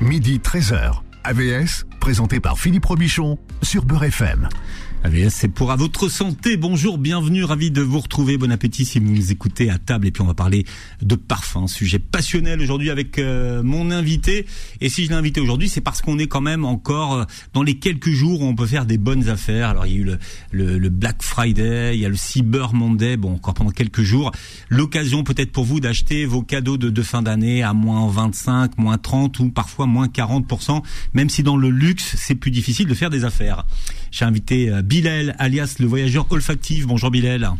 midi 13h. AVS, présenté par Philippe Robichon sur Beurre FM. AVS, c'est pour à votre santé. Bonjour, bienvenue, ravi de vous retrouver. Bon appétit si vous nous écoutez à table. Et puis on va parler de parfum, sujet passionnel aujourd'hui avec euh, mon invité. Et si je l'ai invité aujourd'hui, c'est parce qu'on est quand même encore euh, dans les quelques jours où on peut faire des bonnes affaires. Alors il y a eu le, le, le Black Friday, il y a le Cyber Monday. Bon, encore pendant quelques jours, l'occasion peut-être pour vous d'acheter vos cadeaux de, de fin d'année à moins 25, moins 30 ou parfois moins 40%. Même si dans le luxe, c'est plus difficile de faire des affaires. J'ai invité euh, Bilal, alias le voyageur olfactif. Bonjour Bilal.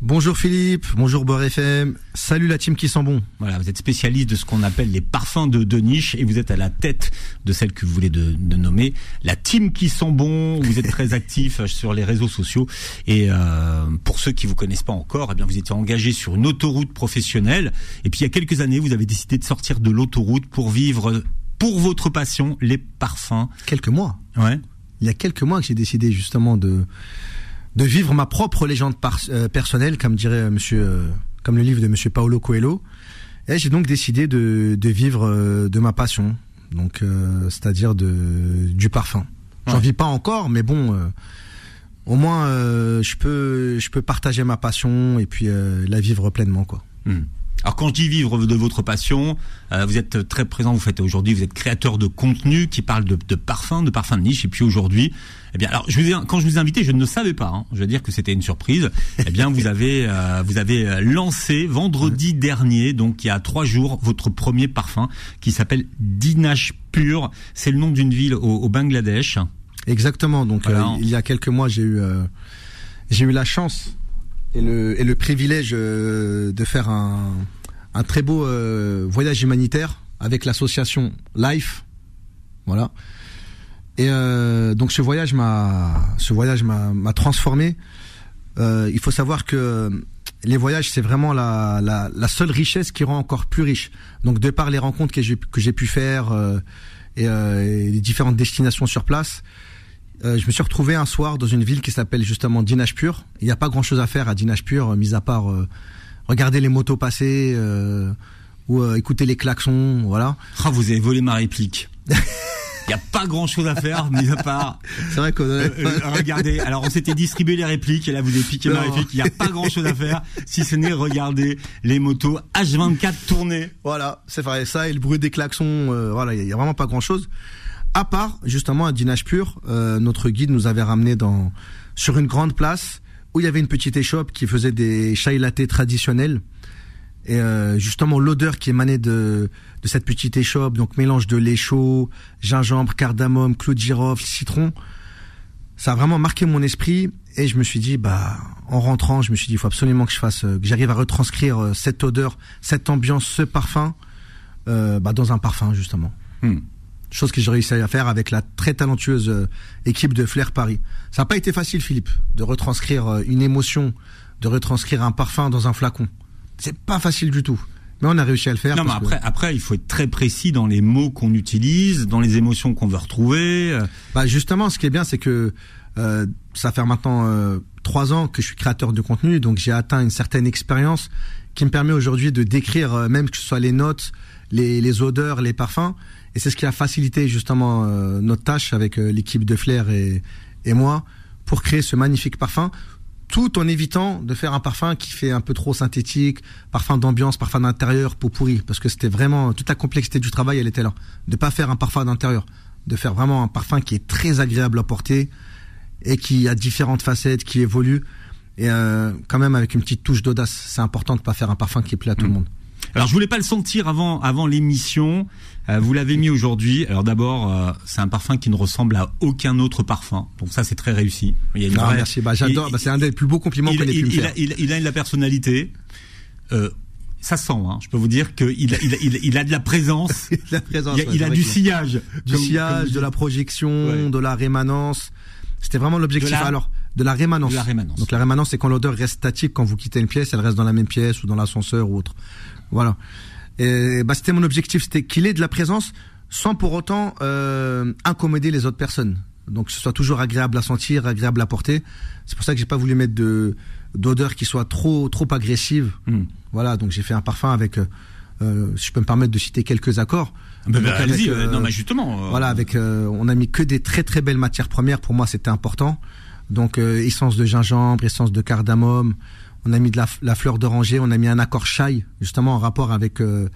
Bonjour Philippe, bonjour Beurre FM, salut la team qui sent bon. Voilà, vous êtes spécialiste de ce qu'on appelle les parfums de, de, niche et vous êtes à la tête de celle que vous voulez de, de nommer la team qui sent bon. Vous êtes très actif sur les réseaux sociaux et euh, pour ceux qui vous connaissent pas encore, eh bien vous étiez engagé sur une autoroute professionnelle et puis il y a quelques années vous avez décidé de sortir de l'autoroute pour vivre pour votre passion les parfums. Quelques mois. Ouais il y a quelques mois que j'ai décidé justement de de vivre ma propre légende euh, personnelle, comme dirait Monsieur, euh, comme le livre de Monsieur Paolo Coelho. Et j'ai donc décidé de, de vivre euh, de ma passion, donc c'est-à-dire de du parfum. J'en Ouais. vis pas encore, mais bon, au moins je peux je peux partager ma passion et puis la vivre pleinement quoi. Hmm. Alors quand je dis vivre de votre passion, euh, vous êtes très présent, vous faites aujourd'hui, vous êtes créateur de contenu qui parle de, de parfums, de parfums de niche, et puis aujourd'hui, eh bien, alors je vous ai, quand je vous ai invité, je ne le savais pas, hein, je veux dire que c'était une surprise. eh bien, vous avez, euh, vous avez lancé vendredi dernier, donc il y a trois jours, votre premier parfum qui s'appelle Dinash Pur. C'est le nom d'une ville au, au Bangladesh. Exactement. Donc Voilà. euh, il y a quelques mois, j'ai eu euh, j'ai eu la chance et le et le privilège euh, de faire un un très beau euh, voyage humanitaire avec l'association Life. Voilà. Et euh, donc ce voyage m'a ce voyage m'a m'a transformé. Euh, il faut savoir que les voyages c'est vraiment la, la la seule richesse qui rend encore plus riche. Donc de par les rencontres que j'ai que j'ai pu faire euh, et, euh, et les différentes destinations sur place, euh, je me suis retrouvé un soir dans une ville qui s'appelle justement Dinajpur. Il n'y a pas grand chose à faire à Dinajpur, euh, mis à part euh, regarder les motos passer euh, ou euh, écouter les klaxons, voilà. Ah, vous avez volé ma réplique. Il n'y a pas grand chose à faire, mis à part C'est vrai que Euh, euh, regardez, alors on s'était distribué les répliques et là vous avez piqué ma réplique. Il n'y a pas grand chose à faire si ce n'est regarder les motos H24 tourner. Voilà, c'est vrai ça et le bruit des klaxons, euh, voilà, il y, a vraiment pas grand chose. À part justement à Dinajpur, euh, notre guide nous avait ramené dans sur une grande place où il y avait une petite échoppe qui faisait des chai latte traditionnels. Et euh, justement l'odeur qui émanait de de cette petite échoppe, donc mélange de lait chaud, gingembre, cardamome, clou de girofle, citron, ça a vraiment marqué mon esprit et je me suis dit bah en rentrant, je me suis dit il faut absolument que je fasse euh, que j'arrive à retranscrire euh, cette odeur, cette ambiance, ce parfum euh, bah, dans un parfum justement. Hmm. Chose que j'ai réussi à faire avec la très talentueuse euh, équipe de Flair Paris. Ça n'a pas été facile Philippe de retranscrire euh, une émotion, de retranscrire un parfum dans un flacon. C'est pas facile du tout. Mais on a réussi à le faire. Non mais que- après, après il faut être très précis dans les mots qu'on utilise, dans les émotions qu'on veut retrouver. Euh, Bah justement, ce qui est bien, c'est que euh, ça fait maintenant euh, trois ans que je suis créateur de contenu, donc j'ai atteint une certaine expérience qui me permet aujourd'hui de décrire euh, même que ce soit les notes, les, les odeurs, les parfums, et c'est ce qui a facilité justement euh, notre tâche avec euh, l'équipe de Flair et, et moi pour créer ce magnifique parfum, tout en évitant de faire un parfum qui fait un peu trop synthétique, parfum d'ambiance, parfum d'intérieur, peau pourrie, parce que c'était vraiment toute la complexité du travail, elle était là, de pas faire un parfum d'intérieur, de faire vraiment un parfum qui est très agréable à porter et qui a différentes facettes, qui évolue et euh, quand même avec une petite touche d'audace. C'est important de pas faire un parfum qui plaît à tout le monde. Alors je voulais pas le sentir avant avant l'émission. Euh, vous l'avez mis aujourd'hui. Alors d'abord, euh, c'est un parfum qui ne ressemble à aucun autre parfum. Donc ça c'est très réussi. Il y a une Ah, vraie- merci, bah, j'adore. il- Bah, c'est un des plus beaux compliments il, qu'on ait pu il- me il faire. a, il, il a de la personnalité. Euh, ça sent, hein. je peux vous dire qu'il a, il a, il il de la présence. La présence, il a, ouais, il a du sillage. du comme- sillage, comme de la projection, Ouais. de la rémanence. C'était vraiment l'objectif. De la- Alors, de la rémanence. De la rémanence. Donc la rémanence, c'est quand l'odeur reste statique, quand vous quittez une pièce, elle reste dans la même pièce ou dans l'ascenseur ou autre. Voilà. Et bah, c'était mon objectif, c'était qu'il ait de la présence sans pour autant euh, incommoder les autres personnes. Donc que ce soit toujours agréable à sentir, agréable à porter. C'est pour ça que j'ai pas voulu mettre de d'odeur qui soit trop trop agressive. Hmm. Voilà, donc j'ai fait un parfum avec, euh, euh, si je peux me permettre de citer quelques accords. Bah, bah, Donc, allez-y, euh, euh, non, mais justement. euh, Voilà, avec euh, on a mis que des très très belles matières premières. Pour moi, c'était important. Donc euh, essence de gingembre, essence de cardamome. On a mis de la, la fleur d'oranger. On a mis un accord chai, justement en rapport avec euh,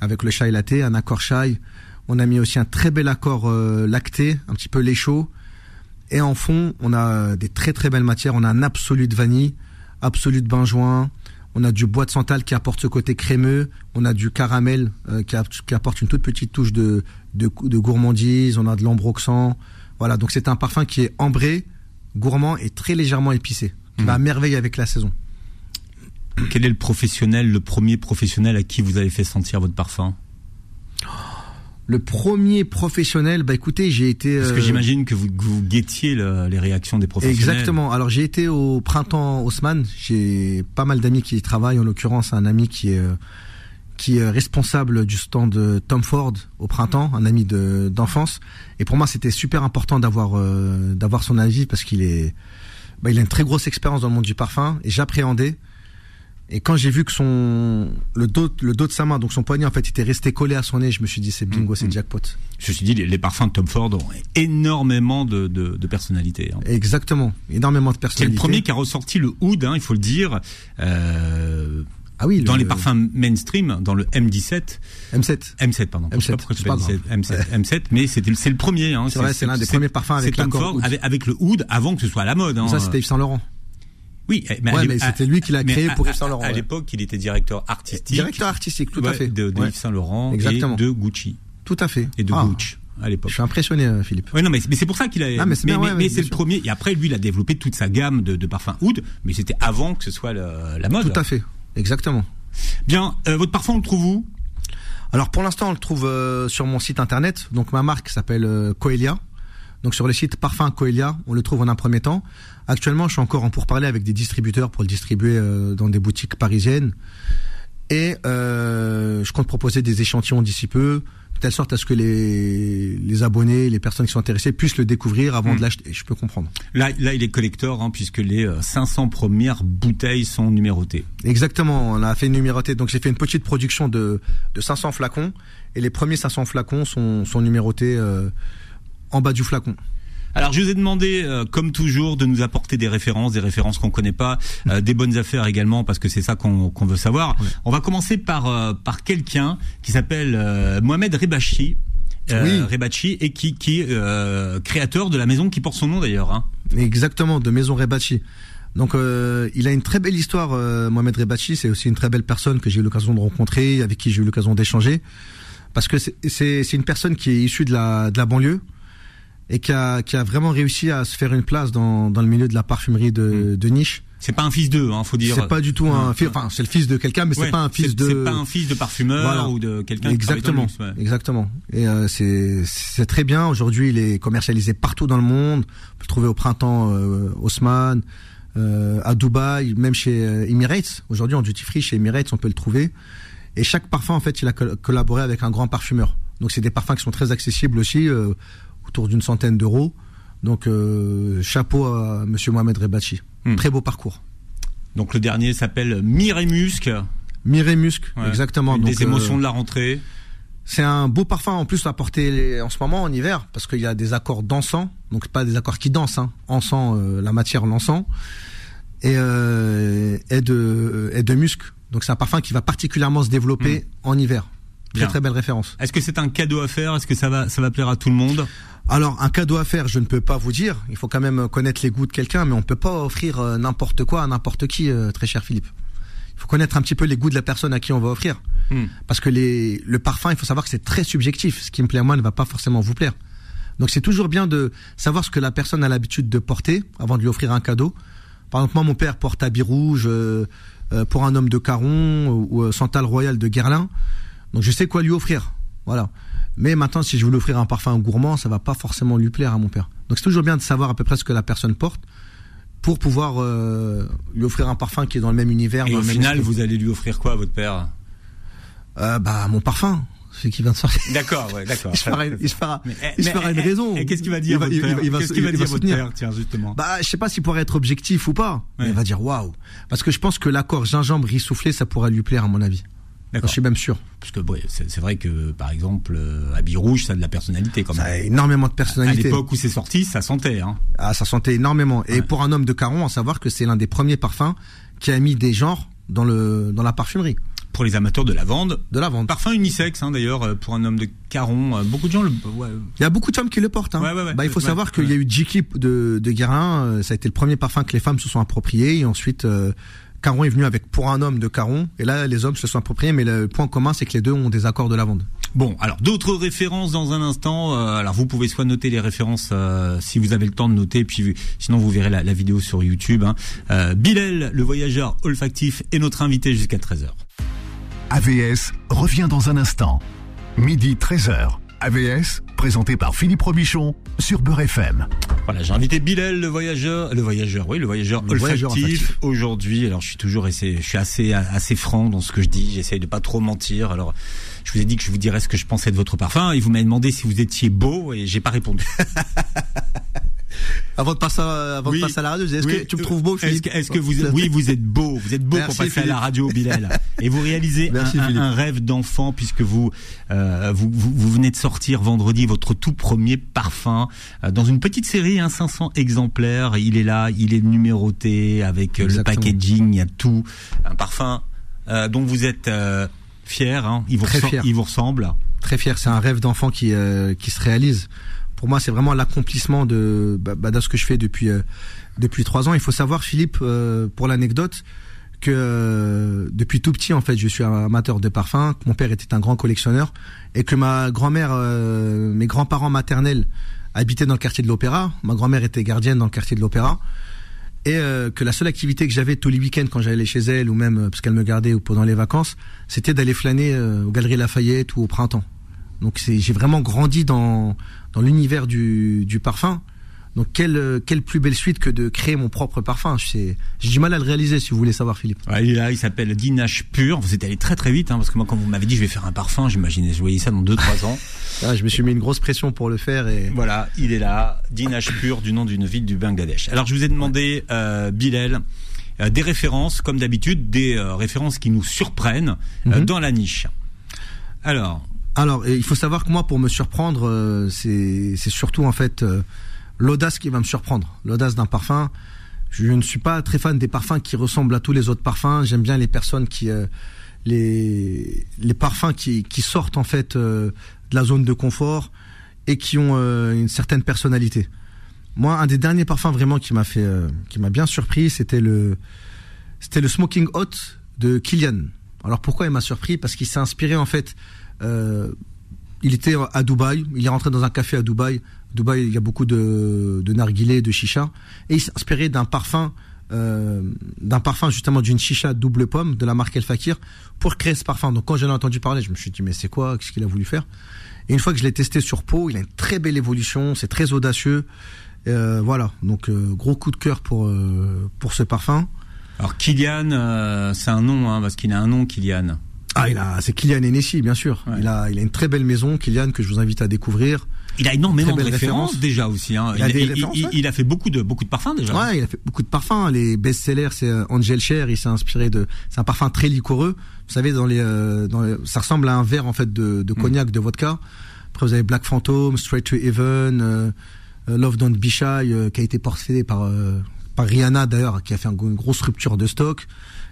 avec le chai latte, un accord chai. On a mis aussi un très bel accord euh, lacté, un petit peu lait chaud. Et en fond, on a euh, des très très belles matières. On a un absolu de vanille, absolu de benjoin. On a du bois de santal qui apporte ce côté crémeux. On a du caramel euh, qui, a- qui apporte une toute petite touche de, de, de gourmandise. On a de l'ambroxan. Voilà, donc c'est un parfum qui est ambré, gourmand et très légèrement épicé. Qui va à merveille avec la saison. Quel est le professionnel, le premier professionnel à qui vous avez fait sentir votre parfum? Le premier professionnel, bah écoutez, j'ai été. Parce que euh, j'imagine que vous, vous guettiez le- les réactions des professionnels. Exactement. Alors j'ai été au printemps Haussmann. J'ai pas mal d'amis qui y travaillent. En l'occurrence, un ami qui est euh, qui est responsable du stand de Tom Ford au printemps, un ami de d'enfance. Et pour moi, c'était super important d'avoir euh, d'avoir son avis parce qu'il est bah, il a une très grosse expérience dans le monde du parfum et j'appréhendais. Et quand j'ai vu que son le dos le dos de sa main, donc son poignet en fait, était resté collé à son nez, je me suis dit c'est bingo, c'est jackpot. Je me suis dit, les, les parfums de Tom Ford ont énormément de, de, de personnalité. hein. Exactement, énormément de C'est personnalité. le premier qui a ressorti le oud, hein, il faut le dire, euh, Ah oui, dans le- les parfums mainstream, dans le M17, M7. M7 pardon. Je sais M7, pas pourquoi tu c'est pas dis M7, M7, mais c'était c'est le premier. Hein, C'est vrai, c'est l'un des premiers parfums avec c'est Tom Ford avec le oud avant que ce soit à la mode. Hein. Ça c'était Yves Saint Laurent. Oui, mais, Ouais, à l'é- mais c'était lui qui l'a créé à- pour à- Yves Saint Laurent, À ouais. l'époque, il était directeur artistique. Directeur artistique, tout ouais, à fait. De, de Ouais. Yves Saint Laurent Exactement. et de Gucci Tout à fait. et de Ah, Gucci à l'époque. Je suis impressionné, euh, Philippe. Oui, non, mais, mais c'est pour ça qu'il a. Ah, mais c'est bien, ouais, ouais, mais bien c'est le premier. Et après, lui, il a développé toute sa gamme de, de parfums oud, mais c'était avant que ce soit le- la mode. Tout à fait. Exactement. Bien, euh, votre parfum, on le trouve où? Alors pour l'instant, on le trouve euh, sur mon site internet. Donc ma marque s'appelle euh, Coelia. Donc sur le site Parfum Coelia, on le trouve en un premier temps. Actuellement, je suis encore en pourparlers avec des distributeurs pour le distribuer euh, dans des boutiques parisiennes. Et euh, je compte proposer des échantillons d'ici peu, de telle sorte à ce que les, les abonnés, les personnes qui sont intéressées puissent le découvrir avant de l'acheter. Je peux comprendre. Là, là, il est collector, hein, puisque les euh, 500 premières bouteilles sont numérotées. Exactement, on a fait une numérotée. Donc j'ai fait une petite production de, de 500 flacons. Et les premiers 500 flacons sont, sont numérotés euh, en bas du flacon. Alors, je vous ai demandé, euh, comme toujours, de nous apporter des références, des références qu'on connaît pas, euh, des bonnes affaires également, parce que c'est ça qu'on veut savoir. On va commencer par euh, par quelqu'un qui s'appelle Mohamed Rebachi. Oui. Rebachi et qui qui est créateur de la maison qui porte son nom d'ailleurs. Hein. Exactement, de Maison Rebachi. Donc euh, il a une très belle histoire, euh, Mohamed Rebachi. C'est aussi une très belle personne que j'ai eu l'occasion de rencontrer, avec qui j'ai eu l'occasion d'échanger. Parce que c'est une personne qui est issue de la, de la banlieue et qui a, qui a vraiment réussi à se faire une place dans, dans le milieu de la parfumerie de, de niche. C'est pas un fils d'eux, hein, faut dire. C'est pas du tout un Ouais. fils, enfin c'est le fils de quelqu'un, mais Ouais, c'est pas un fils de. C'est pas un fils de parfumeur Voilà. ou de quelqu'un qui travaille dans le Exactement, luxe, ouais. exactement. Et euh, c'est c'est très bien. Aujourd'hui, il est commercialisé partout dans le monde. On peut le trouver au printemps euh, Haussmann, euh, à Dubaï, même chez euh, Emirates. Aujourd'hui, en duty free chez Emirates, on peut le trouver. Et chaque parfum, en fait, il a col- collaboré avec un grand parfumeur. Donc, c'est des parfums qui sont très accessibles aussi, euh, autour d'une centaine d'euros. Donc, euh, chapeau à Monsieur Mohamed Rebachi. Hmm. Très beau parcours. Donc le dernier s'appelle. Mireille Musc, Ouais. exactement. Une Donc, des émotions euh, de la rentrée. C'est un beau parfum en plus à porter en ce moment en hiver parce qu'il y a des accords d'encens, donc pas des accords qui dansent, hein. encens, euh, la matière l'encens et euh, et de et de musc. Donc c'est un parfum qui va particulièrement se développer en hiver. Très Bien. très belle référence. Est-ce que c'est un cadeau à faire? Est-ce que ça va ça va plaire à tout le monde? Alors un cadeau à faire, je ne peux pas vous dire. Il faut quand même connaître les goûts de quelqu'un, mais on peut pas offrir euh, n'importe quoi à n'importe qui, euh, très cher Philippe. Il faut connaître un petit peu les goûts de la personne à qui on va offrir. Hmm. Parce que les, le parfum, il faut savoir que c'est très subjectif. Ce qui me plaît à moi ne va pas forcément vous plaire. Donc c'est toujours bien de savoir ce que la personne a l'habitude de porter avant de lui offrir un cadeau. Par exemple, moi, mon père porte habit rouge euh, euh, pour un homme de Caron ou, ou, Santal Royal de Guerlain. Donc je sais quoi lui offrir. Voilà. Mais maintenant, si je veux lui offrir un parfum gourmand, ça va pas forcément lui plaire à mon père. Donc c'est toujours bien de savoir à peu près ce que la personne porte pour pouvoir euh, lui offrir un parfum qui est dans le même univers. Et dans au le final, vous allez lui offrir quoi à votre père? Euh, bah mon parfum, celui qui vient de sortir. D'accord, ouais, d'accord. Il se fera, il se fera, Mais, eh, il se mais, fera une eh, raison. Et qu'est-ce qu'il va dire Il va- votre père il va- Qu'est-ce qu'il va dire votre père Tiens, justement? Bah, je sais pas s'il pourrait être objectif ou pas. mais il va dire waouh. Parce que je pense que l'accord gingembre riz soufflé, ça pourrait lui plaire à mon avis. Je suis même sûr. Parce que ouais, c'est vrai que par exemple, euh, Habit Rouge, ça a de la personnalité quand Ça même. a énormément de À personnalité. l'époque où c'est sorti, ça sentait. Hein. Ah, ça sentait énormément. Et pour un homme de Caron, à savoir que c'est l'un des premiers parfums qui a mis des genres dans le dans la parfumerie Pour les amateurs de lavande, de la vente. parfum unisexe hein, d'ailleurs euh, pour un homme de Caron. euh, Beaucoup de gens le. ouais, Il y a beaucoup de femmes qui le portent. Hein. Ouais, bah, il faut savoir qu'il y a eu Jiki de, de Guérin. euh, Ça a été le premier parfum que les femmes se sont appropriés. Et ensuite, euh, Caron est venu avec pour un homme de Caron. Et là, les hommes se sont appropriés. Mais le point commun, c'est que les deux ont des accords de lavande. Bon, alors d'autres références dans un instant. Euh, alors vous pouvez soit noter les références euh, si vous avez le temps de noter, puis sinon vous verrez la, la vidéo sur YouTube. Hein. Euh, Bilal, le voyageur olfactif, est notre invité jusqu'à 13h. AVS revient dans un instant. Midi 13h. AVS, présenté par Philippe Robichon sur Beurre FM. Voilà, j'ai invité Bilal, le voyageur, le voyageur, oui, le voyageur Le olfactif, aujourd'hui. Alors je suis toujours assez, je suis assez assez franc dans ce que je dis. J'essaye de pas trop mentir. Alors je vous ai dit que je vous dirais ce que je pensais de votre parfum et vous m'avez demandé si vous étiez beau et j'ai pas répondu. Avant de passer, à, avant Oui. de passer à la radio, est-ce Oui. que tu me trouves beau, Est-ce que, vous, oui, vous êtes beau, vous êtes beau Merci, pour passer à la radio, Bilal. Et vous réalisez un, Merci, un- Philippe. un rêve d'enfant puisque vous, euh, vous, vous, vous venez de sortir vendredi votre tout premier parfum euh, dans une petite série, hein, 500 exemplaires. Il est là, il est numéroté avec euh, le packaging, il y a tout. Un parfum euh, dont vous êtes fier. Hein, il vous fier. il vous ressemble. très fier. C'est un rêve d'enfant qui qui se réalise. Pour moi, c'est vraiment l'accomplissement de bah, bah, de ce que je fais depuis euh, depuis trois ans. Il faut savoir, Philippe, euh, pour l'anecdote, que euh, depuis tout petit, en fait, je suis un amateur de parfums. Mon père était un grand collectionneur et que ma grand-mère, mes grands-parents maternels habitaient dans le quartier de l'Opéra. Ma grand-mère était gardienne dans le quartier de l'Opéra. Et que la seule activité que j'avais tous les week-ends quand j'allais chez elle ou même parce qu'elle me gardait ou pendant les vacances, c'était d'aller flâner aux Galeries Lafayette ou au printemps. Donc j'ai vraiment grandi dans dans l'univers du du parfum. Donc quelle quelle plus belle suite que de créer mon propre parfum. J'ai du mal à le réaliser si vous voulez savoir Philippe. Ouais, il est là, il s'appelle Dinache Pur. Vous êtes allé très très vite, hein, parce que moi, quand vous m'avez dit je vais faire un parfum, j'imaginais, je voyais ça dans 2-3 ans. Ah, je me suis mis une grosse pression pour le faire et Voilà, il est là, Dinash Pur, du nom d'une ville du Bangladesh. Alors je vous ai demandé, euh, Bilal, euh, des références, comme d'habitude, des euh, références qui nous surprennent euh, Mhm. dans la niche. Alors, Alors, il faut savoir que moi, pour me surprendre, euh, c'est surtout en fait euh, l'audace qui va me surprendre. L'audace d'un parfum. Je ne suis pas très fan des parfums qui ressemblent à tous les autres parfums. J'aime bien les personnes qui euh, les les parfums qui qui sortent en fait de la zone de confort et qui ont une certaine personnalité. Moi, un des derniers parfums vraiment qui m'a fait qui m'a bien surpris, c'était le c'était le Smoking Hot de Kilian. Alors pourquoi il m'a surpris? Parce qu'il s'est inspiré en fait. Euh, il était à Dubaï, il est rentré dans un café à Dubaï. Dubaï, il y a beaucoup de, de narguilés, de chicha, et il s'est inspiré d'un parfum, euh, d'un parfum justement d'une chicha double pomme de la marque El Fakir pour créer ce parfum. Donc quand j'en ai entendu parler, je me suis dit mais c'est quoi? Qu'est-ce qu'il a voulu faire? Et une fois que je l'ai testé sur peau, il a une très belle évolution, c'est très audacieux. Euh, voilà, donc gros coup de cœur pour pour ce parfum. alors Kylian, c'est un nom, hein, parce qu'il a un nom, Kylian. Ah, il a, c'est Kylian Hennessy, bien sûr. Ouais. Il a, il a une très belle maison, Kylian, que je vous invite à découvrir. Il a énormément de références référence. déjà aussi. Hein. Il a des références, il- ouais. il a fait beaucoup de beaucoup de parfums déjà. Ouais, il a fait beaucoup de parfums. Les best-sellers, c'est euh, Angel Cher. Il s'est inspiré de, c'est un parfum très liquoreux. Vous savez, dans les, euh, dans les- ça ressemble à un verre en fait de, Mm. de cognac, de vodka. Après, vous avez Black Phantom, Straight to Heaven, euh, euh, Love Don't Be Shy, euh, qui a été porté par euh, par Rihanna d'ailleurs, qui a fait un- une grosse rupture de stock.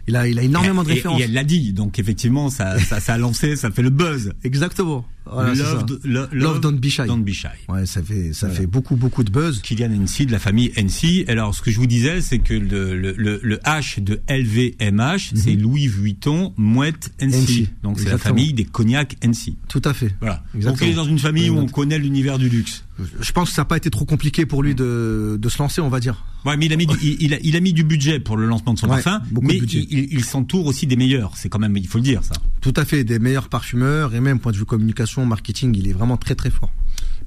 Il a, il a énormément de et- références. Et, elle l'a dit, donc effectivement, ça, ça, ça a lancé, ça fait le buzz. Exactement. Voilà, love, ça. Love Don't Be Shy. Don't be shy. Ouais, ça fait, ça Voilà. fait beaucoup, beaucoup de buzz. Kylian NC de la famille NC. Alors, ce que je vous disais, c'est que le, le, le, le H de LVMH, c'est Louis Vuitton Mouette NC. NC, Donc, c'est la famille des cognacs NC. Tout à fait. Voilà. Donc, Exactement. il est dans une famille où on connaît l'univers du luxe. Je pense que ça n'a pas été trop compliqué pour lui de, de se lancer, on va dire. Ouais, mais il a mis, du, il, il a, il a mis du budget pour le lancement de son Ouais, parfum, mais il s'entoure aussi des meilleurs. C'est quand même, il faut le dire, ça. Tout à fait, des meilleurs parfumeurs et même point de vue communication, marketing, il est vraiment très très fort.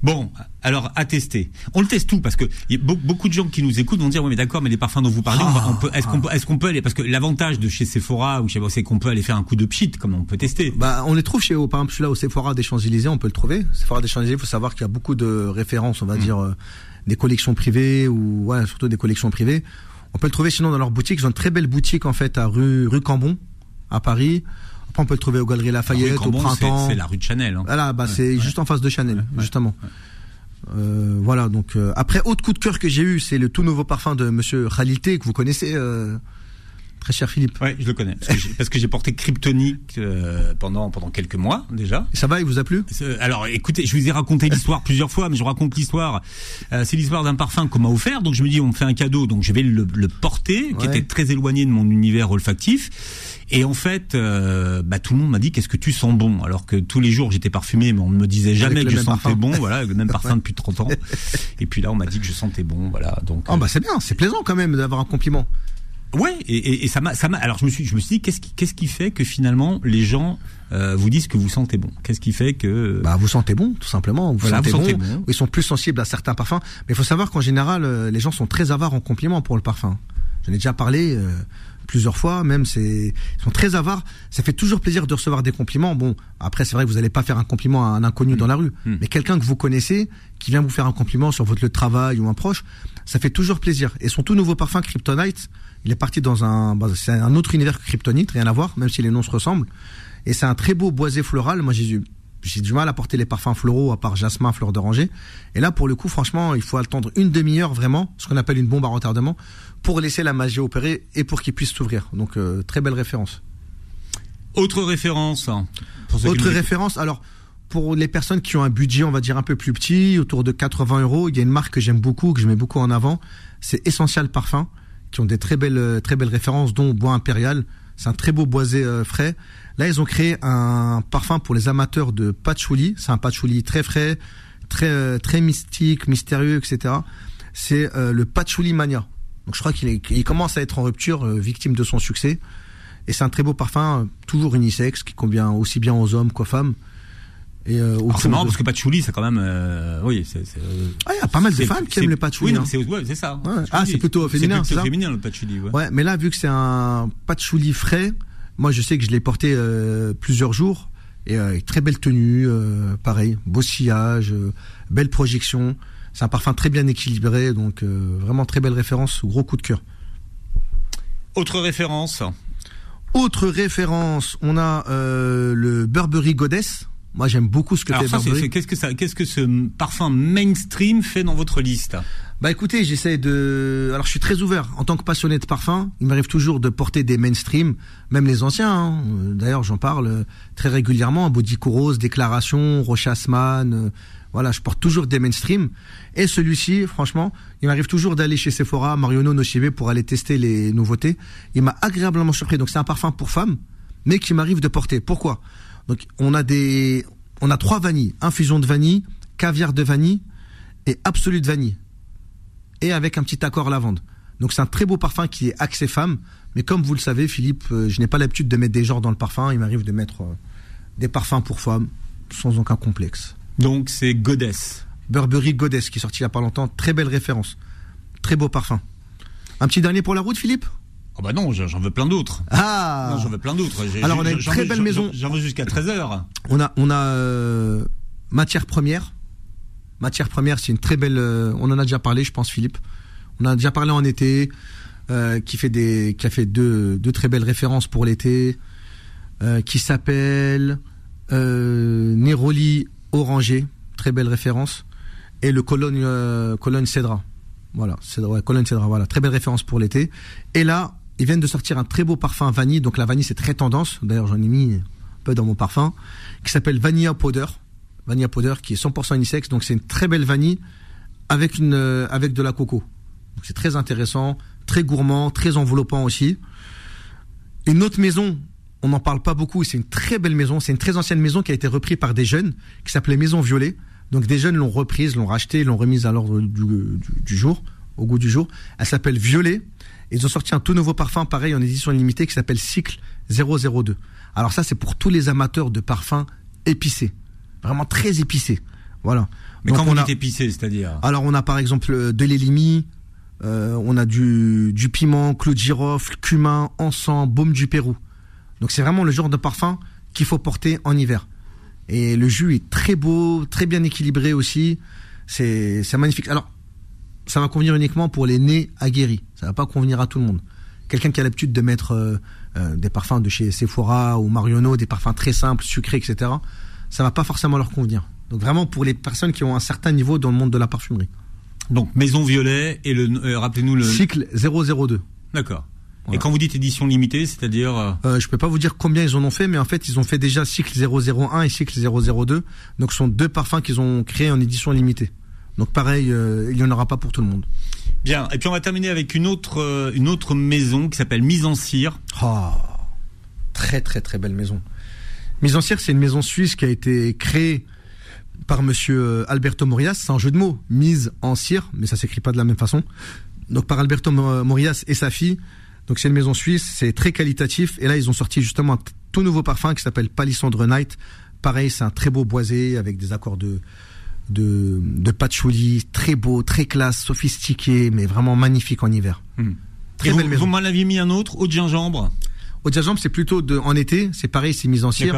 Bon, alors à tester. On le teste tout parce que y a be- beaucoup de gens qui nous écoutent vont dire oui mais d'accord mais les parfums dont vous parlez, on peut, est-ce qu'on peut, est-ce qu'on peut aller parce que l'avantage de chez Sephora ou pas c'est qu'on peut aller faire un coup de pchit comme on peut tester. Bah, on les trouve chez, par exemple, celui-là au Sephora des Champs-Élysées, on peut le trouver. Sephora des Champs-Élysées, il faut savoir qu'il y a beaucoup de références, on va dire, euh, des collections privées ou, ouais, surtout des collections privées. On peut le trouver sinon dans leur boutique. Ils ont une très belle boutique, en fait, à rue, rue Cambon, à Paris. Après, on peut le trouver au Galeries Lafayette, au printemps. C'est la rue de Chanel. Hein. Voilà, bah, c'est juste en face de Chanel, justement. Euh, voilà, donc euh, après autre coup de cœur que j'ai eu, c'est le tout nouveau parfum de Monsieur Khalilté que vous connaissez, euh, très cher Philippe. Oui, je le connais parce que j'ai porté Kryptonique euh, pendant pendant quelques mois déjà. ça va, il vous a plu? Alors, écoutez, je vous ai raconté l'histoire plusieurs fois, mais je raconte l'histoire. c'est l'histoire d'un parfum qu'on m'a offert, donc je me dis on me fait un cadeau, donc je vais le, le porter, qui était très éloigné de mon univers olfactif. Et en fait, euh, bah, tout le monde m'a dit qu'est-ce que tu sens bon, alors que tous les jours j'étais parfumé, mais on ne me disait jamais que je sentais bon, voilà, le même parfum depuis 30 ans. Et puis là, on m'a dit que je sentais bon, voilà. Donc. Oh bah c'est bien, c'est plaisant quand même d'avoir un compliment. Ouais, et, et, ça m'a, ça m'a. Alors je me suis, je me suis dit qu'est-ce qui, qu'est-ce qui fait que finalement les gens euh, vous disent que vous sentez bon? Qu'est-ce qui fait que Bah vous sentez bon, tout simplement. Vous, sentez, bon. Ils sont plus sensibles à certains parfums, mais il faut savoir qu'en général, euh, les gens sont très avares en compliments pour le parfum. J'en ai déjà parlé. Euh, plusieurs fois, même c'est ils sont très avares. Ça fait toujours plaisir de recevoir des compliments. Bon, après c'est vrai que vous n'allez pas faire un compliment à un inconnu dans la rue, mm. mais quelqu'un que vous connaissez qui vient vous faire un compliment sur votre lieu de travail ou un proche, ça fait toujours plaisir. Et son tout nouveau parfum Kryptonite, il est parti dans un bah, c'est un autre univers que Kryptonite, rien à voir, même si les noms se ressemblent. Et c'est un très beau boisé floral. Moi j'ai j'ai du mal à porter les parfums floraux à part jasmin, fleur d'oranger. Et là, pour le coup, franchement, il faut attendre une demi-heure vraiment, ce qu'on appelle une bombe à retardement, pour laisser la magie opérer et pour qu'il puisse s'ouvrir. Donc euh, très belle référence. Autre référence. Hein, Autre référence. Alors pour les personnes qui ont un budget, on va dire un peu plus petit, autour de 80 euros, il y a une marque que j'aime beaucoup, que je mets beaucoup en avant. C'est Essential Parfum, qui ont des très belles, très belles références, dont Bois Impérial. C'est un très beau boisé euh, frais. Là, ils ont créé un parfum pour les amateurs de patchouli. C'est un patchouli très frais, très euh, très mystique, mystérieux, etc. C'est le patchouli mania. Donc je crois qu'il commence à être en rupture, euh, victime de son succès. Et c'est un très beau parfum, euh, toujours unisexe, qui convient aussi bien aux hommes qu'aux femmes. Et euh, c'est marrant parce que patchouli, c'est quand même, oui, c'est. Ah, il y a pas mal de femmes qui aiment le patchouli. Oui, hein. c'est ça. Ah, c'est plutôt féminin, c'est féminin le patchouli. Ouais. ouais. mais là, vu que c'est un patchouli frais, moi, je sais que je l'ai porté plusieurs jours et très belle tenue, pareil, beau sillage, belle projection. C'est un parfum très bien équilibré, donc euh, vraiment très belle référence, gros coup de cœur. Autre référence Autre référence, on a euh, le Burberry Goddess. Moi, j'aime beaucoup ce que fait Burberry. Qu'est-ce que ça, qu'est-ce que ce parfum mainstream fait dans votre liste? Bah, écoutez, j'essaie de. Alors, je suis très ouvert en tant que passionné de parfum. Il m'arrive toujours de porter des mainstream, même les anciens. Hein. D'ailleurs, j'en parle très régulièrement. Body Rose, Déclaration, Rochasman, voilà, je porte toujours des mainstream. Et celui-ci, franchement, il m'arrive toujours d'aller chez Sephora, Marionno, Nocive pour aller tester les nouveautés. Il m'a agréablement surpris. Donc c'est un parfum pour femmes, mais qui m'arrive de porter. Pourquoi? Donc on a des, on a trois vanilles infusion de vanille, caviar de vanille et absolu de vanille, et avec un petit accord lavande. Donc c'est un très beau parfum qui est axé femme. Mais comme vous le savez, Philippe, euh, je n'ai pas l'habitude de mettre des genres dans le parfum. Il m'arrive de mettre euh, des parfums pour femmes sans aucun complexe. Donc c'est Goddess. Burberry Goddess qui est sorti il n'y a pas longtemps. Très belle référence. Très beau parfum. Un petit dernier pour la route, Philippe? Oh bah non, j'en veux plein d'autres. Ah J'en veux plein d'autres. Alors on a une très belle maison. J'en veux jusqu'à 13h. On a, on a euh, matière première. Matière première, c'est une très belle. Euh, on en a déjà parlé, je pense, Philippe. On en a déjà parlé en été, euh, qui fait des, qui a fait deux, deux très belles références pour l'été, qui s'appelle Neroli orangé, très belle référence, et le Cologne, euh, Cologne Cedra. Voilà, Cedra, Cologne Cedra, voilà, très belle référence pour l'été. Et là, ils viennent de sortir un très beau parfum vanille, donc la vanille c'est très tendance, d'ailleurs j'en ai mis un peu dans mon parfum, qui s'appelle Vanilla Powder. Vanilla Powder qui est 100% unisex, donc c'est une très belle vanille avec, une, euh, avec de la coco. c'est très intéressant, très gourmand, très enveloppant aussi. Une autre maison on n'en parle pas beaucoup. C'est une très belle maison. C'est une très ancienne maison qui a été reprise par des jeunes, qui s'appelait Maison Violet. Donc des jeunes l'ont reprise, l'ont rachetée, l'ont remise à l'ordre du, jour, au goût du jour. Elle s'appelle Violet. Ils ont sorti un tout nouveau parfum, pareil, en édition limitée, qui s'appelle Cycle 002. Alors ça, c'est pour tous les amateurs de parfums épicés. Vraiment très épicés. Voilà. Mais quand on, a... épicé, c'est-à-dire Alors on a par exemple euh, de l'élimi, euh, on a du, du piment, clou de girofle, cumin, encens, baume du Pérou. Donc c'est vraiment le genre de parfum qu'il faut porter en hiver. Et le jus est très beau, très bien équilibré aussi. C'est magnifique. Alors, ça va convenir uniquement pour les nez aguerris. Ça va pas convenir à tout le monde. quelqu'un qui a l'habitude de mettre euh, euh, des parfums de chez Sephora ou Marionneau, des parfums très simples, sucrés, etc., ça va pas forcément leur convenir. Donc vraiment pour les personnes qui ont un certain niveau dans le monde de la parfumerie. Donc Maison Violet et le euh, rappelez-nous le Cycle 002. D'accord. Et quand vous dites édition limitée, c'est-à-dire euh, Euh, je peux pas vous dire combien ils en ont fait, mais en fait, ils ont fait déjà cycle 001 et cycle 002. Donc, ce sont deux parfums qu'ils ont créés en édition limitée. Donc, pareil, euh, il y en aura pas pour tout le monde. bien. Et puis on va terminer avec une autre euh, une autre maison qui s'appelle Mise en Cire. Ah, très très très belle maison. Mise en cire, c'est une maison suisse qui a été créée par Monsieur Alberto Morias. C'est un jeu de mots, mise en cire, mais ça s'écrit pas de la même façon. Donc par Alberto Mo- Morias et sa fille. Donc c'est une maison suisse, c'est très qualitatif. Et là, ils ont sorti justement un tout nouveau parfum qui s'appelle Palissandre Night. Pareil, c'est un très beau boisé avec des accords de de, de patchouli, très beau, très classe, sophistiqué, mais vraiment magnifique en hiver. Hmm. Très Et belle vous, maison. vous m'en aviez mis un autre, de gingembre? Au diajambe, c'est plutôt de, en été, c'est pareil, c'est mise en cire.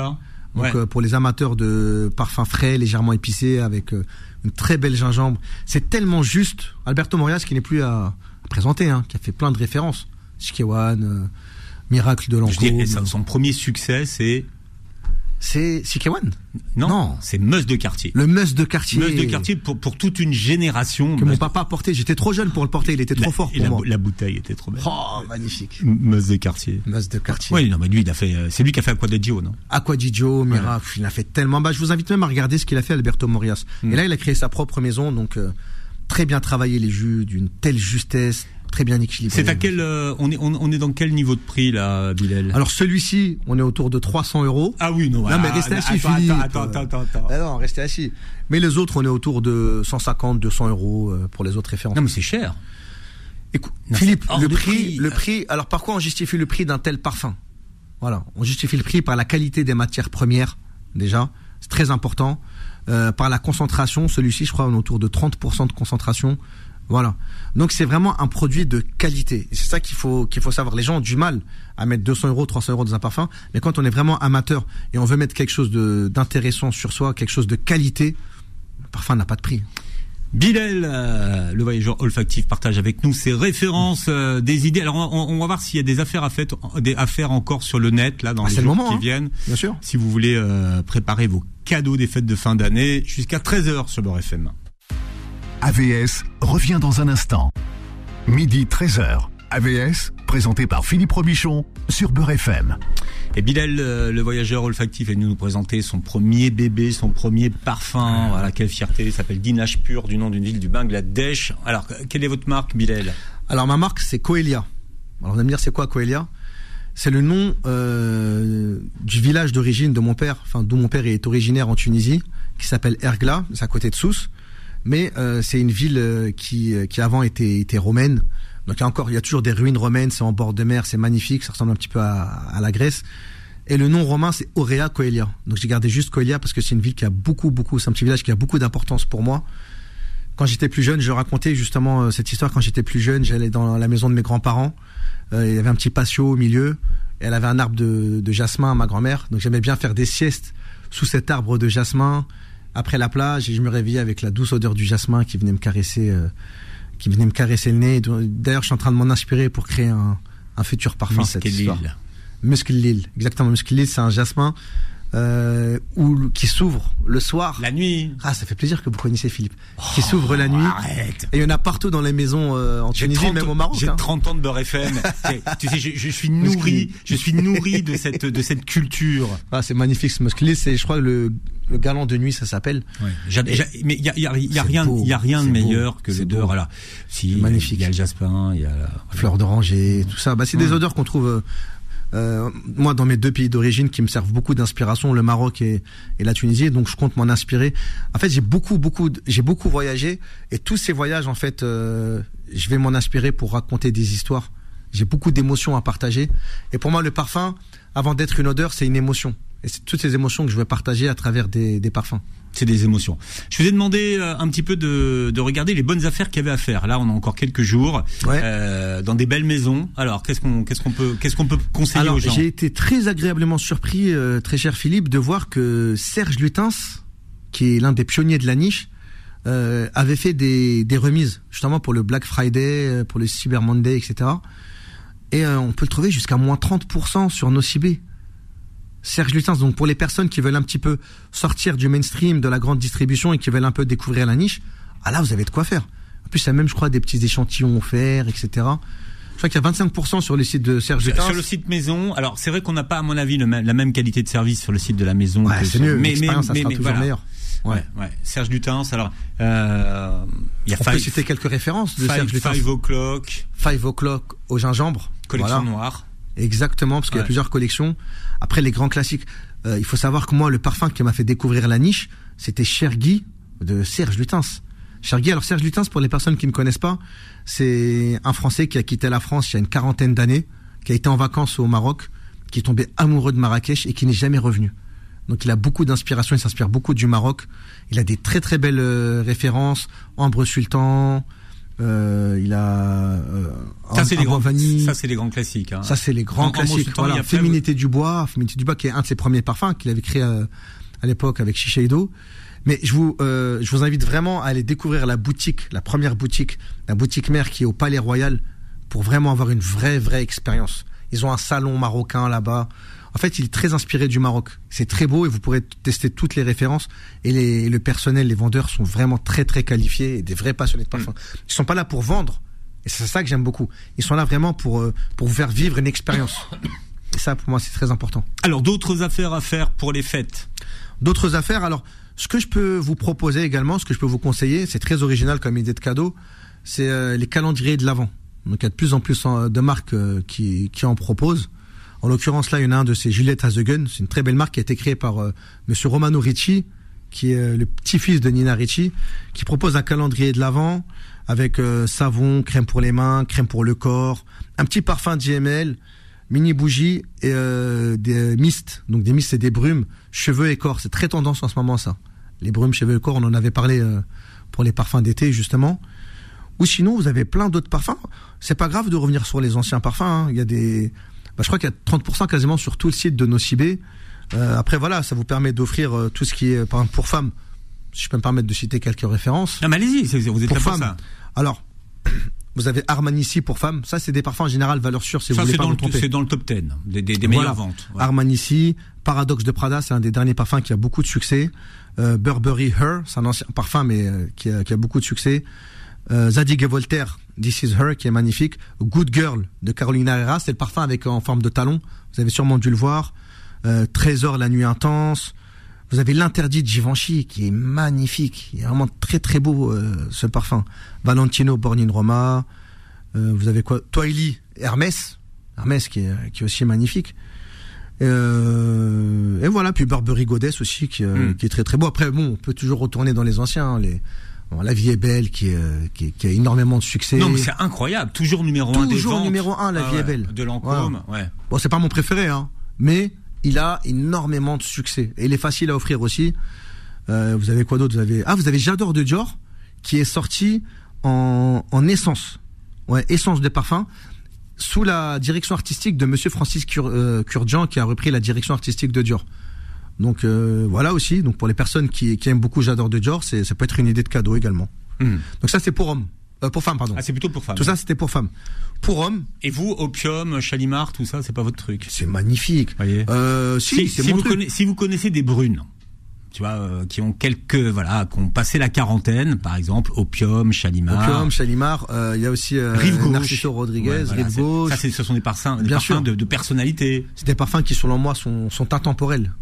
Donc Ouais. euh, pour les amateurs de parfums frais, légèrement épicés, avec euh, une très belle gingembre, c'est tellement juste. Alberto Morias, qui n'est plus à, à présenter, hein, qui a fait plein de références, Shikewan, euh, Miracle de Lancôme, son- premier succès, c'est c'est Shikewan, non, Non. c'est Meuse de quartier. le Meuse de quartier, Meuse de quartier pour, pour toute une génération. que mon papa porté. J'étais trop jeune pour le porter, il était trop fort pour la, moi. la bouteille était trop belle. Oh, magnifique. Meuse de quartier. Meuse de quartier. Oui, non, mais lui, il a fait. euh, C'est lui qui a fait Aqua de Gio, non? Aquadigio, Mira, pff, il a fait tellement. Bah, je vous invite même à regarder ce qu'il a fait Alberto Morias. Mm. Et là, il a créé sa propre maison, donc euh, très bien travaillé les jus, d'une telle justesse, très bien équilibré. C'est à quel euh, on est on, on est dans quel niveau de prix là, Bilal? Alors celui-ci, on est autour de 300 euros. Ah oui, non. Non, ah, mais restez assis, attends, Philippe. Attends, attends, attends, attends. Ah non, restez assis. Mais les autres, on est autour de 150, 200 euros euh, pour les autres références. Non, mais c'est cher. Écoute, Non, Philippe, le prix. le prix. Alors par quoi on justifie le prix d'un tel parfum? Voilà, on justifie le prix par la qualité des matières premières déjà, c'est très important. Euh, par la concentration, celui-ci, je crois, on est autour de 30% de concentration. Voilà. Donc c'est vraiment un produit de qualité. C'est ça qu'il faut qu'il faut savoir. Les gens ont du mal à mettre 200 euros, 300 euros dans un parfum, mais quand on est vraiment amateur et on veut mettre quelque chose d'intéressant sur soi, quelque chose de qualité, le parfum n'a pas de prix. Bilal, euh, le voyageur olfactif, partage avec nous ses références, euh, des idées. Alors, on, on va voir s'il y a des affaires à, des affaires encore sur le net, là, dans Ah, les c'est le jours moment, qui hein. viennent. Bien sûr. Si vous voulez euh, préparer vos cadeaux des fêtes de fin d'année, jusqu'à 13h sur Beurre FM. AVS revient dans un instant. Midi 13h. AVS, présenté par Philippe Robichon sur Beurre FM. Et Bilal, euh, le voyageur olfactif, est venu nous présenter son premier bébé, son premier parfum. Voilà, quelle fierté. Il s'appelle Dinash Pur, du nom d'une ville du Bangladesh. Alors, quelle est votre marque, Bilal? Alors ma marque c'est Coelia. Alors vous allez me dire c'est quoi Coelia? C'est le nom euh, du village d'origine de mon père, enfin d'où mon père est originaire en Tunisie, qui s'appelle Ergla, c'est à côté de Sousse. Mais euh, c'est une ville euh, qui, euh, qui avant était, était romaine. Donc il y a encore, il y a toujours des ruines romaines, c'est en bord de mer, c'est magnifique, ça ressemble un petit peu à, à la Grèce. Et le nom romain c'est Aurea Coelia. Donc j'ai gardé juste Coelia parce que c'est une ville qui a beaucoup, beaucoup, c'est un petit village qui a beaucoup d'importance pour moi. Quand j'étais plus jeune, je racontais justement cette histoire. Quand j'étais plus jeune, j'allais dans la maison de mes grands-parents. Il y avait un petit patio au milieu. Et elle avait un arbre de, de jasmin, ma grand-mère. Donc j'aimais bien faire des siestes sous cet arbre de jasmin après la plage. Et je me réveillais avec la douce odeur du jasmin qui venait me caresser, euh, qui venait me caresser le nez. D'ailleurs, je suis en train de m'en inspirer pour créer un, un futur parfum. cette histoire. Miskelil. Musk Lil, exactement. Musk Lil, c'est un jasmin euh, où, qui s'ouvre le soir. La nuit. Ah, ça fait plaisir que vous connaissez Philippe. qui s'ouvre la nuit. Arrête. Et il y en a partout dans les maisons euh, en Tunisie, 30, même au Maroc. j'ai hein. 30 ans de Beurre FM. Tu sais, je, je suis nourri, je suis nourri de cette, de cette culture. Ah, c'est magnifique ce Musk Lil. C'est, je crois, le, le galant de nuit, ça s'appelle. J'a- mais il y a, il y a- il y a C'est rien, il y a rien de c'est beau, meilleur que l'odeur. Alors, si Magnifique. il y a le jasmin, il y a la- Fleur d'oranger, tout ça. Bah, c'est des odeurs qu'on trouve. Euh, moi, dans mes deux pays d'origine, qui me servent beaucoup d'inspiration, le Maroc et, la Tunisie, donc je compte m'en inspirer. En fait, j'ai beaucoup, beaucoup, j'ai beaucoup voyagé, et tous ces voyages, en fait, euh, je vais m'en inspirer pour raconter des histoires. J'ai beaucoup d'émotions à partager, et pour moi, le parfum, avant d'être une odeur, c'est une émotion. Et c'est toutes ces émotions que je veux partager à travers des, des parfums. C'est des émotions. Je vous ai demandé euh, un petit peu de, de regarder les bonnes affaires qu'il y avait à faire. Là, on a encore quelques jours Ouais. euh, dans des belles maisons. Alors, qu'est-ce qu'on, qu'est-ce qu'on peut, qu'est-ce qu'on peut conseiller Alors, aux gens? j'ai été très agréablement surpris, euh, très cher Philippe, de voir que Serge Lutens, qui est l'un des pionniers de la niche, avait fait des, des remises, justement pour le Black Friday, pour le Cyber Monday, etc. Et on peut le trouver jusqu'à moins 30% sur Nocibé. Serge Lutens, donc pour les personnes qui veulent un petit peu sortir du mainstream, de la grande distribution et qui veulent un peu découvrir la niche, ah là, vous avez de quoi faire. En plus, il y a même, je crois, des petits échantillons offerts, etc. Je crois qu'il y a 25% sur le site de Serge Lutens. Sur le site maison, alors c'est vrai qu'on n'a pas, à mon avis, le même- la même qualité de service sur le site de la maison. Ouais, c'est mieux, l'expérience, ça sera toujours voilà. meilleure. Ouais, ouais. Serge Lutens, alors, euh, il y a On peut citer quelques références de Five, Serge Lutens. Five O'Clock, Five O'Clock au gingembre. Collection Voilà. Noire. Exactement, parce qu'il y a plusieurs collections. Après, les grands classiques. Euh, il faut savoir que moi, le parfum qui m'a fait découvrir la niche, c'était Chergui de Serge Lutens. Chergui, alors Serge Lutens, pour les personnes qui ne connaissent pas, c'est un Français qui a quitté la France il y a une quarantaine d'années, qui a été en vacances au Maroc, qui est tombé amoureux de Marrakech et qui n'est jamais revenu. Donc il a beaucoup d'inspiration, il s'inspire beaucoup du Maroc. Il a des très très belles euh, références. Ambre Sultan, euh, il a euh, Ça, c'est les grands, vanille. ça, c'est les grands classiques, hein. Ça, c'est les grands En- classiques. Voilà. Féminité du bois, Féminité du bois, qui est un de ses premiers parfums qu'il avait créé euh, à l'époque avec Shiseido. Mais je vous, euh, je vous invite vraiment à aller découvrir la boutique, la première boutique, la boutique mère qui est au Palais Royal, pour vraiment avoir une vraie, vraie expérience. Ils ont un salon marocain là-bas. En fait, il est très inspiré du Maroc. C'est très beau et vous pourrez tester toutes les références. Et les, le personnel, les vendeurs sont vraiment très, très qualifiés et des vrais passionnés de parfum. Ils sont pas là pour vendre. Et c'est ça que j'aime beaucoup. Ils sont là vraiment pour, euh, pour vous faire vivre une expérience. Et ça, pour moi, c'est très important. Alors, d'autres affaires à faire pour les fêtes? D'autres affaires, alors, ce que je peux vous proposer également, ce que je peux vous conseiller, c'est très original comme idée de cadeau, c'est euh, les calendriers de l'Avent. Donc, il y a de plus en plus euh, de marques euh, qui, qui en proposent. En l'occurrence, là, il y en a un de ces Juliette Has the Gun. C'est une très belle marque qui a été créée par euh, Monsieur Romano Ricci, qui est euh, le petit-fils de Nina Ricci, qui propose un calendrier de l'Avent avec euh, savon, crème pour les mains, crème pour le corps, un petit parfum GML, mini bougie et euh, des mistes. Donc des mistes, c'est des brumes, cheveux et corps. C'est très tendance en ce moment ça. Les brumes, cheveux et corps, on en avait parlé euh, pour les parfums d'été justement. Ou sinon, vous avez plein d'autres parfums. C'est pas grave de revenir sur les anciens parfums. hein. Il y a des, bah, je crois qu'il y a 30% quasiment sur tout le site de Nocibé. Euh, après voilà, ça vous permet d'offrir euh, tout ce qui est, par exemple, pour femmes. Si je peux me permettre de citer quelques références. Non, mais allez-y, vous êtes Pour là pour femmes. ça. Alors, vous avez Armanici pour femmes. Ça, c'est des parfums en général valeur sûre si Ça, c'est dans, le- dans top 10 des, des, des Voilà. meilleures ventes. Ouais. Armanici, Paradoxe de Prada, c'est un des derniers parfums qui a beaucoup de succès. Euh, Burberry Her, c'est un ancien parfum mais euh, qui, a, qui a beaucoup de succès. Euh, Zadig et Voltaire, This is Her, qui est magnifique. Good Girl de Carolina Herrera, c'est le parfum avec en forme de talon. Vous avez sûrement dû le voir. Euh, Trésor, la nuit intense. Vous avez l'interdit de Givenchy qui est magnifique. Il est vraiment très très beau euh, ce parfum. Valentino Born in Roma. Vous avez quoi? Toily Hermès. Hermès qui est, qui est aussi magnifique. Et voilà, puis Burberry Goddess aussi qui, Mm. qui est très très beau. Après, bon, on peut toujours retourner dans les anciens. hein, les, bon, la vie est belle qui, euh, qui, a énormément de succès. Non, mais c'est incroyable. Toujours numéro un des Toujours numéro un, La Ah vie est belle. De Lancôme, ouais. Bon, c'est pas mon préféré, hein, mais il a énormément de succès et il est facile à offrir aussi. Euh, vous avez quoi d'autre? Vous avez ah, vous avez J'adore de Dior qui est sorti en, en essence, ouais, essence de parfum sous la direction artistique de Monsieur Francis Cur, euh, qui a repris la direction artistique de Dior. Donc euh, voilà aussi. Donc pour les personnes qui, qui aiment beaucoup J'adore de Dior, c'est ça peut être une idée de cadeau également. Hmm. Donc ça c'est pour hommes, Euh, pour femmes pardon. Ah, c'est plutôt pour femmes. Tout ça c'était pour femmes. Pour hommes, Et vous, opium, chalimar, tout ça, c'est pas votre truc? c'est magnifique. Voyez? Euh, si, si, c'est si mon vous truc. connaissez, si vous connaissez des brunes, tu vois, euh, qui ont quelques, voilà, qui ont passé la quarantaine, par exemple, opium, chalimar. Opium, Chalimar, euh, il y a aussi euh, Rive gauche. Narciso Rodriguez, Ouais, voilà, Rive gauche. Ça, ce sont des parfums, des Bien parfums sûr. de, de personnalité. C'est des parfums qui, selon moi, sont, sont intemporels.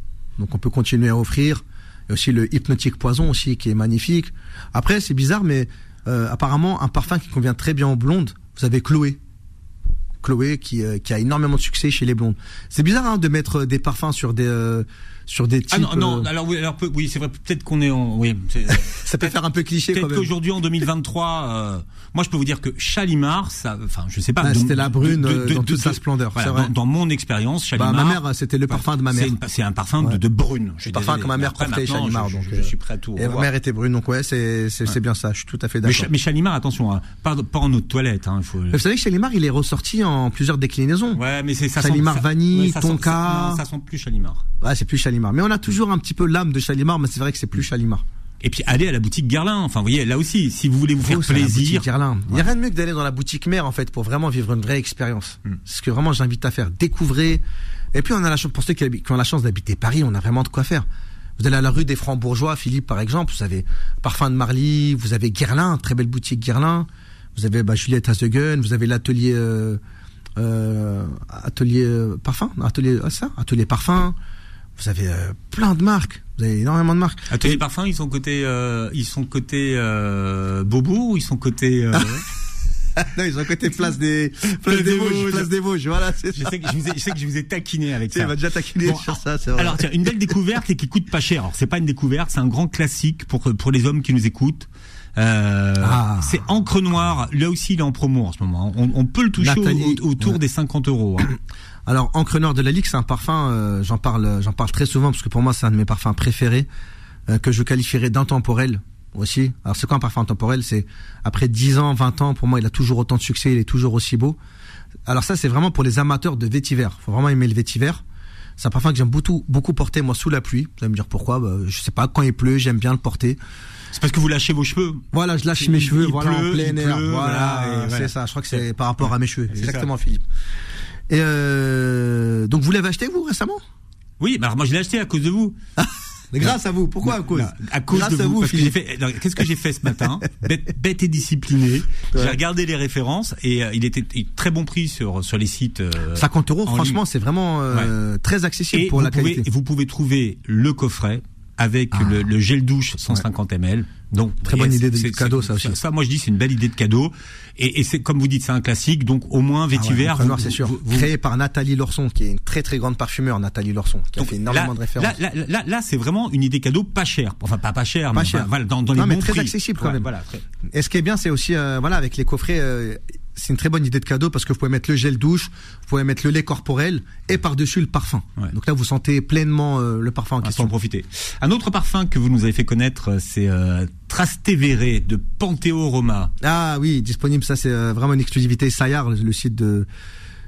Donc on peut continuer à offrir. Il y a aussi le hypnotique poison aussi qui est magnifique. Après, c'est bizarre, mais euh, apparemment un parfum qui convient très bien aux blondes. Vous avez Chloé. Chloé qui, euh, a énormément de succès chez les blondes. C'est bizarre hein, de mettre des parfums sur des euh, sur des types. Ah non, non, euh, alors oui, alors peu- oui, c'est vrai, peut-être qu'on est en, oui, ça peut faire un peu cliché peut-être qu'aujourd'hui en 2023, euh, moi je peux vous dire que Chalimar, ça, enfin, je sais pas. Ah, c'était la brune, de- euh, de- dans de- toute sa de- splendeur, voilà, c'est vrai. dans, dans mon expérience, Bah, Chalimar. ma mère, c'était le parfum de ma mère. C'est un parfum Ouais. de, brune. Je parfum que ma mère portait, Chalimar. je, donc, je, je suis prêt à tout. Et ma mère était brune, donc ouais, c'est bien ça. Je suis tout à fait d'accord. Mais Chalimar, attention, hein, pas, pas en eau de toilette. Hein, vous savez que Chalimar, il est ressorti en plusieurs déclinaisons. Ouais, mais c'est ça. Chalimar vanille, tonka. Ça sent plus Chalimar. Ouais, c'est plus Chalimar. Mais on a toujours un petit peu l'âme de Chalimar, mais c'est vrai que c'est plus Chalimar. Et puis allez à la boutique Guerlain. Enfin, vous voyez, là aussi, si vous voulez vous faire la plaisir. boutique Guerlain. Il n'y a rien de mieux que d'aller dans la boutique mère en fait pour vraiment vivre une vraie expérience. C'est ce que vraiment j'invite à faire. Découvrez. Et puis on a la chance pour ceux qui, ont la chance d'habiter Paris, on a vraiment de quoi faire. Vous allez à la rue des Francs-Bourgeois, Philippe par exemple, vous avez Parfum de Marly, vous avez Guerlain, très belle boutique Guerlain. Vous avez bah, Juliette Hazegun, vous avez l'atelier euh, euh, atelier euh, parfum, atelier ah, ça, atelier parfum. Vous avez euh, plein de marques, vous avez énormément de marques. Atelier Parfum, ils sont côté, euh, ils sont côté euh, Bobo ou ils sont côté. euh, non, ils ont côté place des Place des Vosges, Vosges. place des Vosges, voilà, c'est je ça. sais que je, vous ai, je sais que je vous ai taquiné avec ça. il va déjà taquiner Bon, sur ça, c'est vrai. Alors tiens, une belle découverte et qui coûte pas cher. Alors c'est pas une découverte, c'est un grand classique pour pour les hommes qui nous écoutent. Euh, Ah. C'est Encre Noire. Là aussi, il est en promo en ce moment. On, on peut le toucher au- autour ouais. des 50 euros. hein. Alors, Encre Noire de la Ligue, c'est un parfum, euh, j'en parle, j'en parle très souvent parce que pour moi, c'est un de mes parfums préférés, euh, que je qualifierais d'intemporel aussi. Alors, c'est quoi un parfum intemporel C'est après 10 ans, 20 ans, pour moi, il a toujours autant de succès, il est toujours aussi beau. Alors ça, c'est vraiment pour les amateurs de vétiver. Faut vraiment aimer le vétiver. C'est un parfum que j'aime beaucoup, beaucoup porter, moi, sous la pluie. Vous allez me dire pourquoi? Bah, Je sais pas, quand il pleut, j'aime bien le porter. C'est parce que vous lâchez vos cheveux. Voilà, je lâche mes cheveux, il voilà, pleut, en plein air. pleut, voilà, voilà, et voilà. c'est ça. Je crois que c'est par rapport à mes cheveux. Exactement, Philippe. Et euh, donc, vous l'avez acheté, vous, récemment? Oui, alors moi je l'ai acheté à cause de vous. Mais grâce à vous. Pourquoi à cause Non, À cause Grâce de à vous. que j'ai fait. Qu'est-ce que j'ai fait ce matin? Bête, bête et discipliné. J'ai regardé les références et euh, il était il très bon prix sur sur les sites. euh, 50 euros, en franchement, c'est vraiment euh, très accessible et pour la pouvez, qualité. vous pouvez trouver le coffret avec Ah. le, le gel douche 150 ml. Donc Très bonne idée de cadeau, ça aussi. Ça, moi je dis c'est une belle idée de cadeau. Et, et c'est comme vous dites, c'est un classique. Donc au moins Ah ouais, vétiver. Noire, c'est sûr. vous- Créé par Nathalie Lorson, qui est une très très grande parfumeur, Nathalie Lorson, qui a donc fait énormément là, de références. Là, là, là, là, c'est vraiment une idée cadeau pas chère. Enfin, pas pas cher, Pas mais cher. enfin, voilà, dans, dans les Non, mais bons très prix. accessible quand Ouais, même. Voilà, très- Et ce qui est bien, c'est aussi, euh, voilà, avec les coffrets, euh, c'est une très bonne idée de cadeau parce que vous pouvez mettre le gel douche, vous pouvez mettre le lait corporel et par-dessus le parfum. Ouais. Donc là, vous sentez pleinement euh, le parfum en va question. en profiter. Un autre parfum que vous nous avez fait connaître, euh, c'est euh, Trastevere de Panteo Roma. Ah oui, disponible. Ça, c'est euh, vraiment une exclusivité. Sayar, le, site de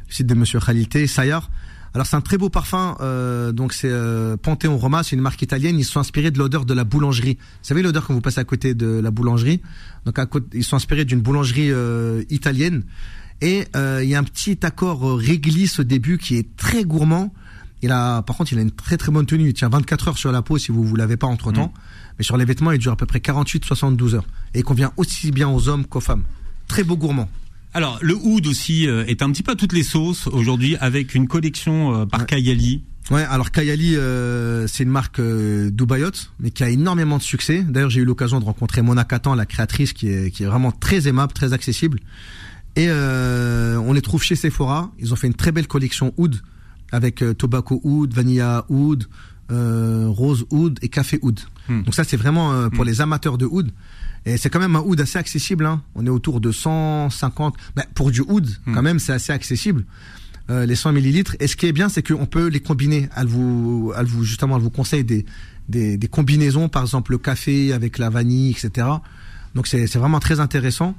le site de Monsieur Khalil T. Sayar. Alors c'est un très beau parfum. euh, donc c'est euh, Panthéon Roma, c'est une marque italienne. Ils sont inspirés de l'odeur de la boulangerie. Vous savez l'odeur quand vous passez à côté de la boulangerie? Donc à côté, ils sont inspirés d'une boulangerie euh, italienne. Et euh, il y a un petit accord euh, réglisse au début qui est très gourmand. Il a, par contre, il a une très très bonne tenue. Il tient 24 heures sur la peau si vous vous l'avez pas entre temps. Mais sur les vêtements, il dure à peu près 48-72 heures. Et il convient aussi bien aux hommes qu'aux femmes. Très beau gourmand. Alors le oud aussi euh, est un petit peu à toutes les sauces aujourd'hui avec une collection euh, par Ouais. Kayali. Ouais, alors Kayali, euh, c'est une marque euh, dubaïote, mais qui a énormément de succès. D'ailleurs, j'ai eu l'occasion de rencontrer Mona Katan, la créatrice, qui est, qui est vraiment très aimable, très accessible. Et euh, on les trouve chez Sephora. Ils ont fait une très belle collection oud, avec tobacco oud, vanilla oud, rose oud et café oud. Hmm. Donc ça, c'est vraiment pour Hmm. les amateurs de oud. Et c'est quand même un oud assez accessible. Hein. On est autour de 150. Ben, pour du oud, Hmm. quand même, c'est assez accessible. Euh, les 100 millilitres. Et ce qui est bien, c'est qu'on peut les combiner. Elle vous, elle vous justement, elle vous conseille des, des, des combinaisons, par exemple le café avec la vanille, etc. Donc c'est c'est vraiment très intéressant.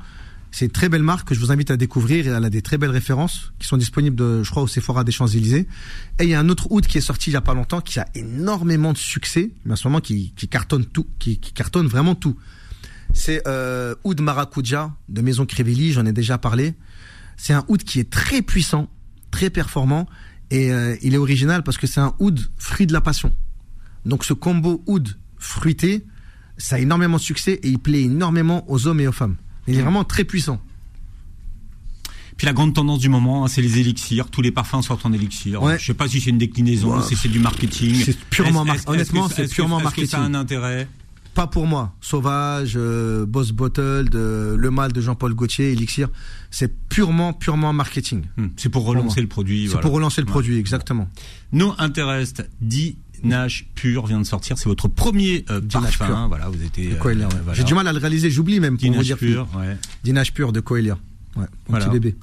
C'est une très belle marque que je vous invite à découvrir elle a des très belles références qui sont disponibles, de, je crois, au Sephora des Champs-Élysées. Et il y a un autre oud qui est sorti il y a pas longtemps qui a énormément de succès, mais en ce moment qui, qui cartonne tout, qui, qui cartonne vraiment tout. C'est euh, oud maracuja de Maison Crivelli, j'en ai déjà parlé. C'est un oud qui est très puissant, très performant et euh, il est original parce que c'est un oud fruit de la passion. Donc ce combo oud fruité, ça a énormément de succès et il plaît énormément aux hommes et aux femmes. Il est vraiment très puissant. Puis la grande tendance du moment, hein, c'est les élixirs. Tous les parfums sortent en élixir. Ouais. Je sais pas si c'est une déclinaison, Ouais. si c'est du marketing. C'est purement mar- honnêtement, c'est purement Est-ce que ça a marketing. un intérêt Pas pour moi. Sauvage, euh, Boss Bottle, de, Le Mal de Jean-Paul Gaultier, Elixir, c'est purement, purement marketing. Hmm, C'est pour relancer le produit. C'est voilà. pour relancer le Ouais. produit, exactement. No Interest, dit Nash Pur vient de sortir. C'est votre premier euh, parfum. Pur. Voilà, vous étiez. Euh, voilà. J'ai du mal à le réaliser, j'oublie même dire Pur, ouais. Pur de Coelia. Ouais, mon Voilà. petit bébé.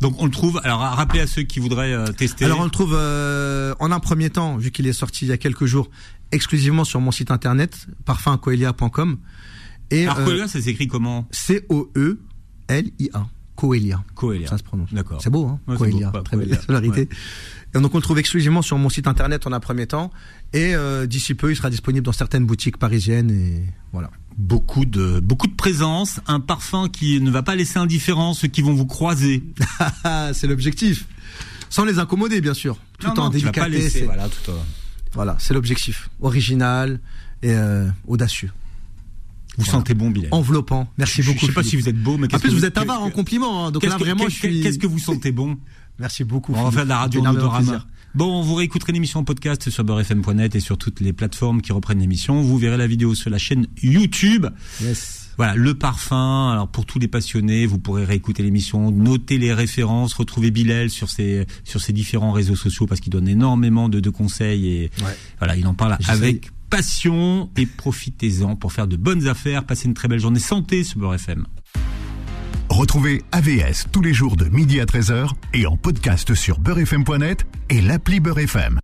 Donc on le trouve. Alors à rappeler à ceux qui voudraient euh, tester. Alors on le trouve euh, en un premier temps, vu qu'il est sorti il y a quelques jours, exclusivement sur mon site internet, parfumcoelia.com. Et Alors euh, ça s'écrit comment? C-O-E-L-I-A. Coelia. Coelia. Ça se prononce. D'accord. C'est beau, hein Ouais, Coelia. beau, Très Coelia. belle sonorité. Et donc on le trouve exclusivement sur mon site internet en un premier temps. Et euh, d'ici peu, il sera disponible dans certaines boutiques parisiennes. Et voilà. Beaucoup de beaucoup de présence, un parfum qui ne va pas laisser indifférent ceux qui vont vous croiser. c'est l'objectif. Sans les incommoder, bien sûr. Tout Non, non, en pas laisser, voilà, tout en- Voilà, c'est l'objectif. Original et euh, audacieux. Vous Voilà. sentez bon, Bilal. Enveloppant. Merci beaucoup. Je sais pas si vous êtes beau, mais En plus, que vous êtes avare en que- compliment. hein, donc là, vraiment, qu'est-ce que- suis. Qu'est-ce que vous sentez bon Merci beaucoup. On va faire de la radio en. Bon, vous réécouterez l'émission en podcast sur beurrefm.net et sur toutes les plateformes qui reprennent l'émission. Vous verrez la vidéo sur la chaîne YouTube. Yes. Voilà, le parfum. Alors pour tous les passionnés, vous pourrez réécouter l'émission, noter les références, retrouver Bilal sur ses sur ses différents réseaux sociaux parce qu'il donne énormément de, de conseils et Ouais. voilà, il en parle avec passion et profitez-en pour faire de bonnes affaires. Passez une très belle journée santé sur Beurre FM. Retrouvez AVS tous les jours de midi à 13h et en podcast sur beurrefm.net et l'appli Beurre FM.